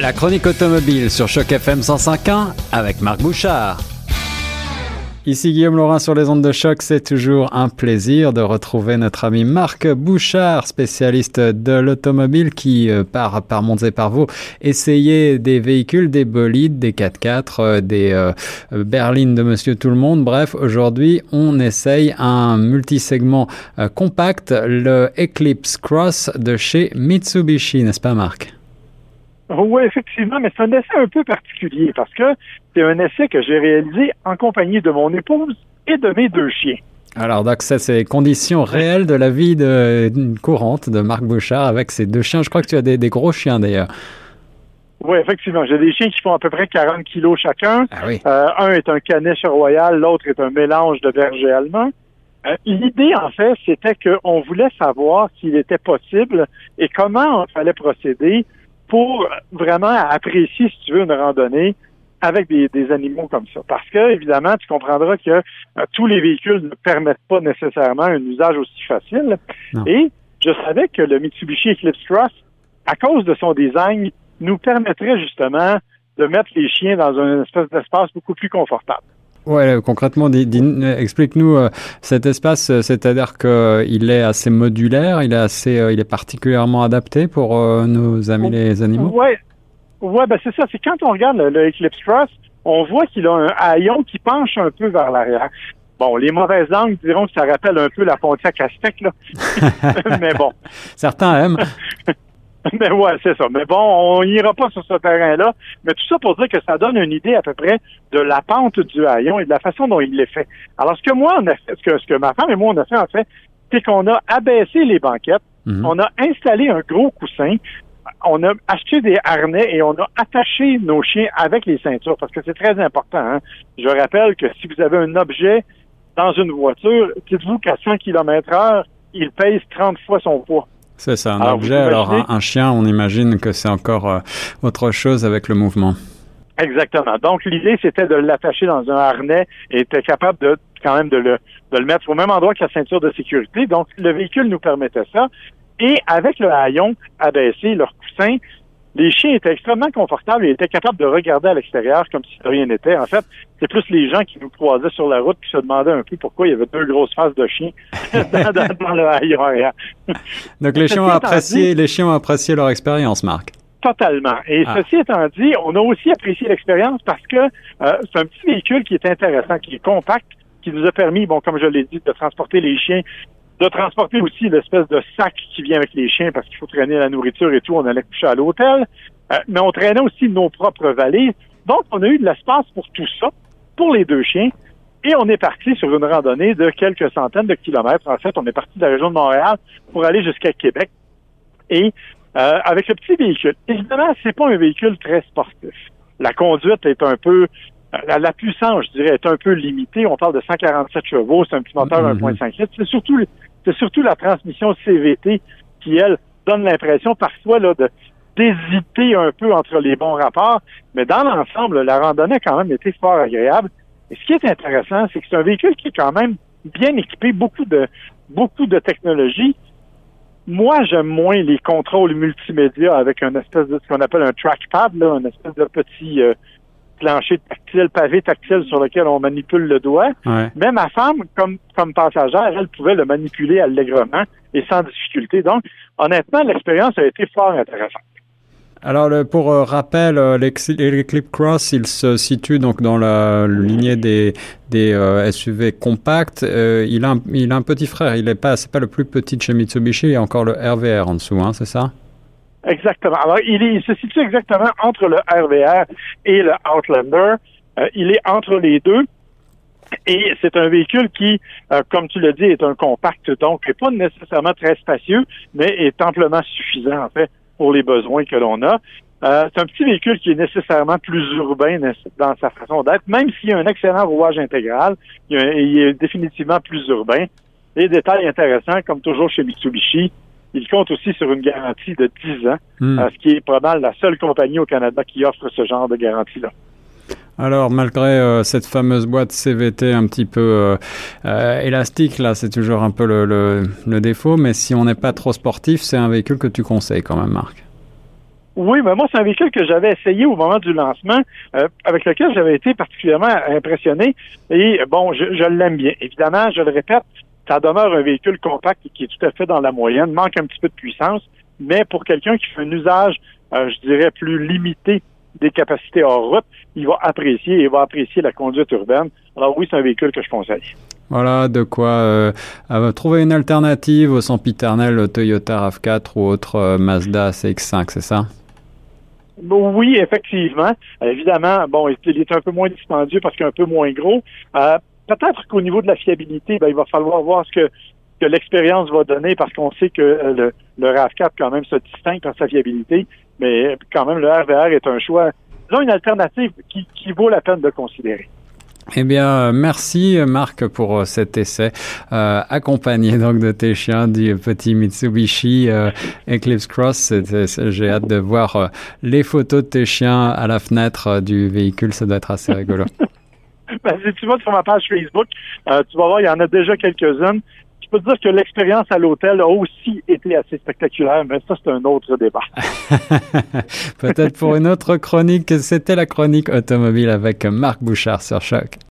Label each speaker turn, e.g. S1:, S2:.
S1: La chronique automobile sur Choc FM 105.1 avec Marc Bouchard. Ici Guillaume Laurin sur les ondes de choc. C'est toujours un plaisir de retrouver notre ami Marc Bouchard, spécialiste de l'automobile qui euh, part par Monts et par Vaux essayer des véhicules, des bolides, des 4x4, euh, des euh, berlines de Monsieur Tout le Monde. Bref, aujourd'hui, on essaye un multisegment compact, le Eclipse Cross de chez Mitsubishi, n'est-ce pas Marc?
S2: Oui, effectivement, mais c'est un essai un peu particulier parce que c'est un essai que j'ai réalisé en compagnie de mon épouse et de mes deux chiens.
S1: Alors, donc, ça, c'est conditions réelles de la vie de, courante de Marc Bouchard avec ses deux chiens. Je crois que tu as des, gros chiens d'ailleurs.
S2: Oui, effectivement. J'ai des chiens qui font à peu près 40 kilos chacun.
S1: Ah oui.
S2: Euh, un est un caniche royal, l'autre est un mélange de berger allemand. Euh, l'idée, en fait, c'était qu'on voulait savoir s'il était possible et comment on fallait procéder pour vraiment apprécier, si tu veux, une randonnée avec des, animaux comme ça. Parce que, évidemment, tu comprendras que euh, tous les véhicules ne permettent pas nécessairement un usage aussi facile. Et je savais que le Mitsubishi Eclipse Cross, à cause de son design, nous permettrait justement de mettre les chiens dans un espèce d'espace beaucoup plus confortable.
S1: Ouais, concrètement, explique-nous euh, cet espace, euh, c'est-à-dire qu'il est assez modulaire, il est assez, euh, il est particulièrement adapté pour nos amis les animaux?
S2: Ouais, ouais, ben c'est ça. C'est quand on regarde le, Eclipse Cross, on voit qu'il a un haillon qui penche un peu vers l'arrière. Bon, les mauvaises langues diront que ça rappelle un peu la Pontiac Aztec, là. Mais bon.
S1: Certains aiment.
S2: Mais ouais, c'est ça. Mais bon, on n'ira pas sur ce terrain-là. Mais tout ça pour dire que ça donne une idée à peu près de la pente du haillon et de la façon dont il l'est fait. Alors, ce que moi, on a fait, ce que, ce que ma femme et moi, on a fait, en fait, c'est qu'on a abaissé les banquettes, mhm. on a installé un gros coussin, on a acheté des harnais et on a attaché nos chiens avec les ceintures parce que c'est très important. Hein. Je rappelle que si vous avez un objet dans une voiture, dites-vous qu'à 100 km heure, il pèse 30 fois son poids.
S1: C'est ça, un objet. Alors, un, chien, on imagine que c'est encore euh, autre chose avec le mouvement.
S2: Exactement. Donc, l'idée, c'était de l'attacher dans un harnais et être capable de quand même de le, de le mettre au même endroit que la ceinture de sécurité. Donc, le véhicule nous permettait ça. Et avec le haillon abaissé, leur coussin, les chiens étaient extrêmement confortables et étaient capables de regarder à l'extérieur comme si rien n'était. En fait, c'est plus les gens qui nous croisaient sur la route qui se demandaient un peu pourquoi il y avait deux grosses faces de chiens dans, le haillon
S1: Donc les chiens, ont apprécié, les chiens ont apprécié leur expérience, Marc.
S2: Totalement. Et ah. ceci étant dit, on a aussi apprécié l'expérience parce que euh, c'est un petit véhicule qui est intéressant, qui est compact, qui nous a permis, bon, comme je l'ai dit, de transporter les chiens de transporter aussi l'espèce de sac qui vient avec les chiens parce qu'il faut traîner la nourriture et tout. On allait coucher à l'hôtel. Euh, mais on traînait aussi nos propres valises. Donc, on a eu de l'espace pour tout ça, pour les deux chiens. Et on est parti sur une randonnée de quelques centaines de kilomètres. En fait, on est parti de la région de Montréal pour aller jusqu'à Québec. Et euh, avec le petit véhicule. Évidemment, c'est pas un véhicule très sportif. La conduite est un peu la, puissance, je dirais, est un peu limitée. On parle de 147 chevaux, c'est un petit moteur 1.5 mm-hmm. litres. C'est surtout c'est surtout la transmission CVT qui, elle, donne l'impression parfois là, de d'hésiter un peu entre les bons rapports, mais dans l'ensemble, la randonnée a quand même été fort agréable. Et ce qui est intéressant, c'est que c'est un véhicule qui est quand même bien équipé, beaucoup de beaucoup de technologie. Moi, j'aime moins les contrôles multimédia avec un espèce de ce qu'on appelle un trackpad, là, un espèce de petit euh, plancher tactile, pavé tactile sur lequel on manipule le doigt. Mais ma femme, comme, comme passagère, elle pouvait le manipuler allègrement et sans difficulté. Donc, honnêtement, l'expérience a été fort intéressante.
S1: Alors, pour euh, rappel, euh, l'Eclipse Cross, il se situe donc dans la lignée des, des euh, SUV compacts. il, a un, il a un petit frère. Il n'est pas, c'est pas le plus petit de chez Mitsubishi. Il y a encore le RVR en dessous, hein, c'est ça?
S2: Exactement. Alors, il, se situe exactement entre le RVR et le Outlander. Euh, il est entre les deux. Et c'est un véhicule qui, euh, comme tu l'as dit, est un compact, donc n'est pas nécessairement très spacieux, mais est amplement suffisant, en fait, pour les besoins que l'on a. Euh, c'est un petit véhicule qui est nécessairement plus urbain dans sa façon d'être, même s'il a un excellent rouage intégral, il, il est définitivement plus urbain. Les détails intéressants, comme toujours chez Mitsubishi, il compte aussi sur une garantie de 10 ans, hmm. euh, ce qui est probablement la seule compagnie au Canada qui offre ce genre de garantie-là.
S1: Alors, malgré euh, cette fameuse boîte CVT un petit peu euh, élastique, là, c'est toujours un peu le, défaut, mais si on n'est pas trop sportif, c'est un véhicule que tu conseilles quand même, Marc.
S2: Oui, mais moi, c'est un véhicule que j'avais essayé au moment du lancement, euh, avec lequel j'avais été particulièrement impressionné. Et bon, je, je l'aime bien. Évidemment, je le répète, ça demeure un véhicule compact qui est tout à fait dans la moyenne, manque un petit peu de puissance, mais pour quelqu'un qui fait un usage, euh, je dirais, plus limité des capacités hors route, il va apprécier, il va apprécier la conduite urbaine. Alors oui, c'est un véhicule que je conseille.
S1: Voilà, de quoi euh, trouver une alternative au sempiternel Toyota RAV4 ou autre euh, Mazda CX-5, c'est ça?
S2: Oui, effectivement. évidemment, bon, il est un peu moins dispendieux parce qu'il est un peu moins gros. Euh, peut-être qu'au niveau de la fiabilité, ben, il va falloir voir ce que, que l'expérience va donner parce qu'on sait que le, le RAV4 quand même se distingue par sa fiabilité, mais quand même le RVR est un choix, disons une alternative qui, qui vaut la peine de considérer.
S1: Eh bien, merci Marc pour euh, cet essai, euh, accompagné donc de tes chiens du petit Mitsubishi euh, Eclipse Cross. J'ai hâte de voir euh, les photos de tes chiens à la fenêtre du véhicule, ça doit être assez rigolo.
S2: ben, si tu vas sur ma page Facebook, tu vas voir, il y en a déjà quelques-unes. Je peux te dire que l'expérience à l'hôtel a aussi été assez spectaculaire, mais ça, c'est un autre débat.
S1: Peut-être pour une autre chronique. C'était la chronique automobile avec Marc Bouchard sur Choc.